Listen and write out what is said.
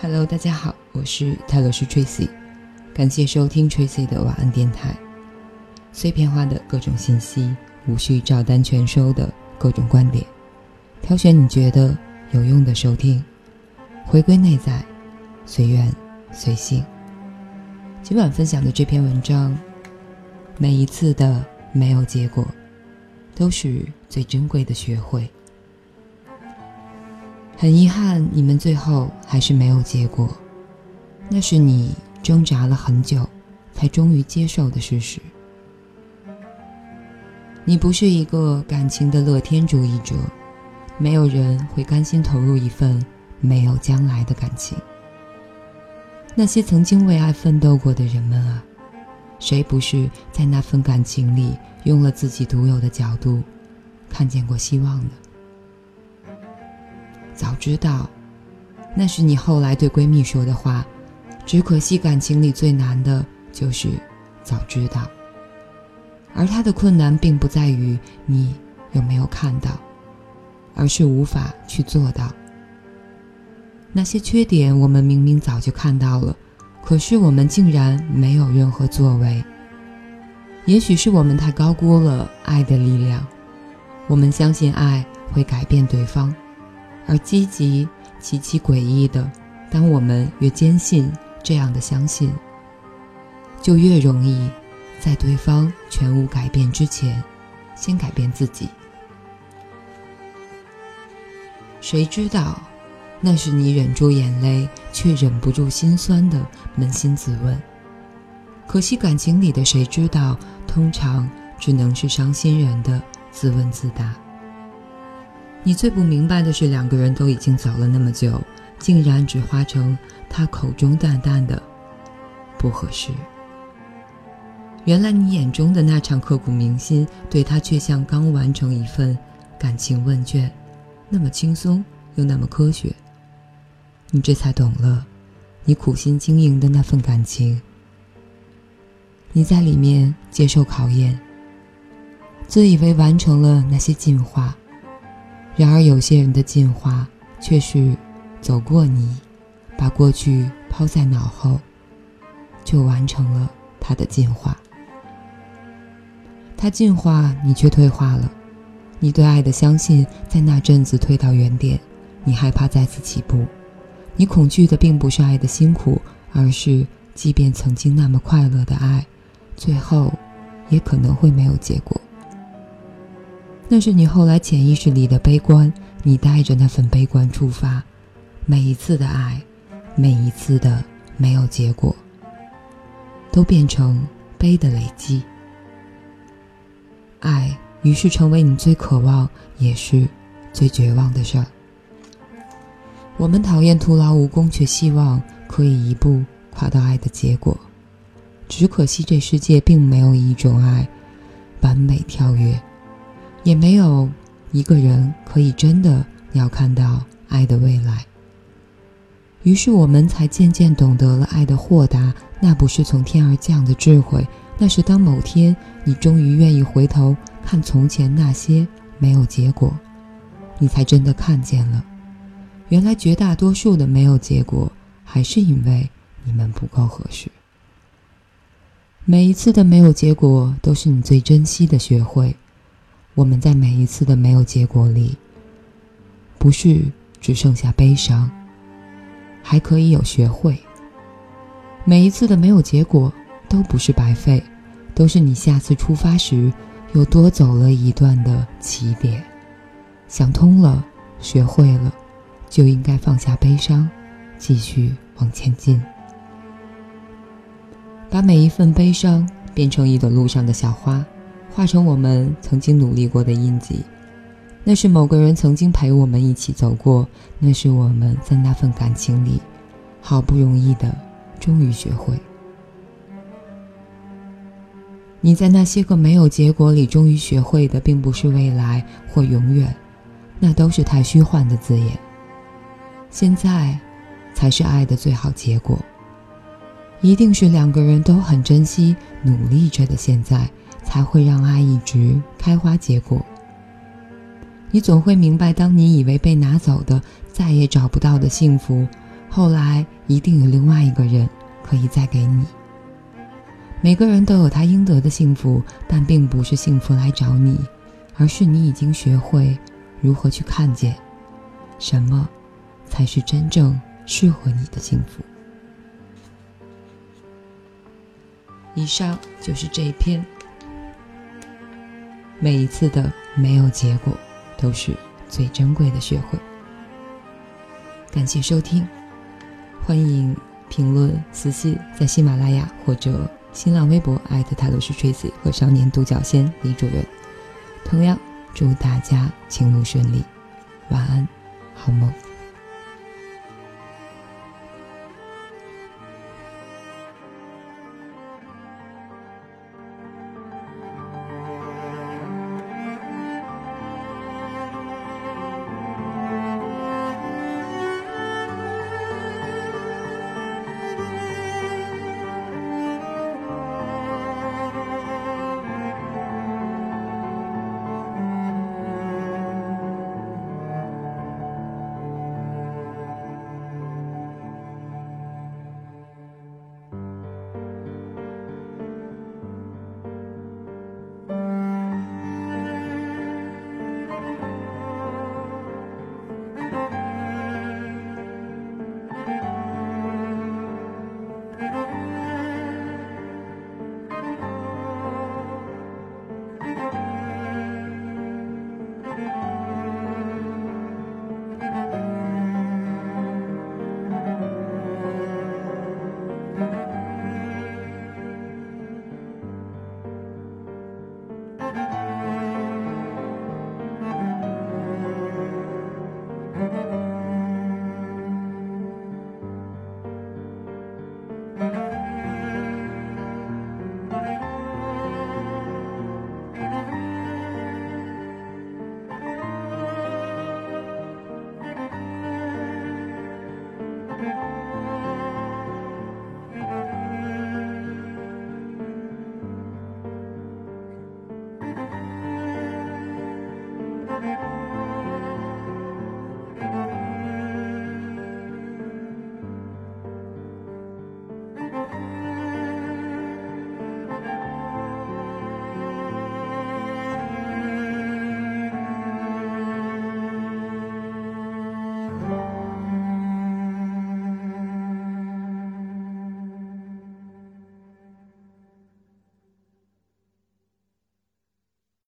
Hello，大家好，我是泰勒斯 Tracy，感谢收听 Tracy 的晚安电台。碎片化的各种信息，无需照单全收的各种观点，挑选你觉得有用的收听，回归内在，随缘随性。今晚分享的这篇文章，每一次的没有结果，都是最珍贵的学会。很遗憾，你们最后还是没有结果，那是你挣扎了很久，才终于接受的事实。你不是一个感情的乐天主义者，没有人会甘心投入一份没有将来的感情。那些曾经为爱奋斗过的人们啊，谁不是在那份感情里用了自己独有的角度，看见过希望的？早知道，那是你后来对闺蜜说的话。只可惜感情里最难的就是早知道。而他的困难并不在于你有没有看到，而是无法去做到。那些缺点我们明明早就看到了，可是我们竟然没有任何作为。也许是我们太高估了爱的力量，我们相信爱会改变对方。而积极极其诡异的，当我们越坚信这样的相信，就越容易在对方全无改变之前，先改变自己。谁知道，那是你忍住眼泪却忍不住心酸的扪心自问。可惜感情里的谁知道，通常只能是伤心人的自问自答。你最不明白的是，两个人都已经走了那么久，竟然只化成他口中淡淡的不合适。原来你眼中的那场刻骨铭心，对他却像刚完成一份感情问卷，那么轻松又那么科学。你这才懂了，你苦心经营的那份感情，你在里面接受考验，自以为完成了那些进化。然而，有些人的进化却是走过你，把过去抛在脑后，就完成了他的进化。他进化，你却退化了。你对爱的相信在那阵子退到原点，你害怕再次起步。你恐惧的并不是爱的辛苦，而是即便曾经那么快乐的爱，最后也可能会没有结果。那是你后来潜意识里的悲观，你带着那份悲观出发，每一次的爱，每一次的没有结果，都变成悲的累积。爱于是成为你最渴望也是最绝望的事儿。我们讨厌徒劳无功，却希望可以一步跨到爱的结果。只可惜这世界并没有一种爱完美跳跃。也没有一个人可以真的要看到爱的未来。于是我们才渐渐懂得了爱的豁达，那不是从天而降的智慧，那是当某天你终于愿意回头看从前那些没有结果，你才真的看见了，原来绝大多数的没有结果，还是因为你们不够合适。每一次的没有结果，都是你最珍惜的学会。我们在每一次的没有结果里，不是只剩下悲伤，还可以有学会。每一次的没有结果都不是白费，都是你下次出发时又多走了一段的起点。想通了，学会了，就应该放下悲伤，继续往前进。把每一份悲伤变成一朵路上的小花。化成我们曾经努力过的印记，那是某个人曾经陪我们一起走过，那是我们在那份感情里好不容易的终于学会。你在那些个没有结果里终于学会的，并不是未来或永远，那都是太虚幻的字眼。现在，才是爱的最好结果，一定是两个人都很珍惜、努力着的现在。才会让爱一直开花结果。你总会明白，当你以为被拿走的再也找不到的幸福，后来一定有另外一个人可以再给你。每个人都有他应得的幸福，但并不是幸福来找你，而是你已经学会如何去看见，什么才是真正适合你的幸福。以上就是这一篇。每一次的没有结果，都是最珍贵的学会。感谢收听，欢迎评论、私信在喜马拉雅或者。新浪微博艾特泰罗斯 Tracy 和少年独角仙李主任，同样祝大家情路顺利，晚安，好梦。it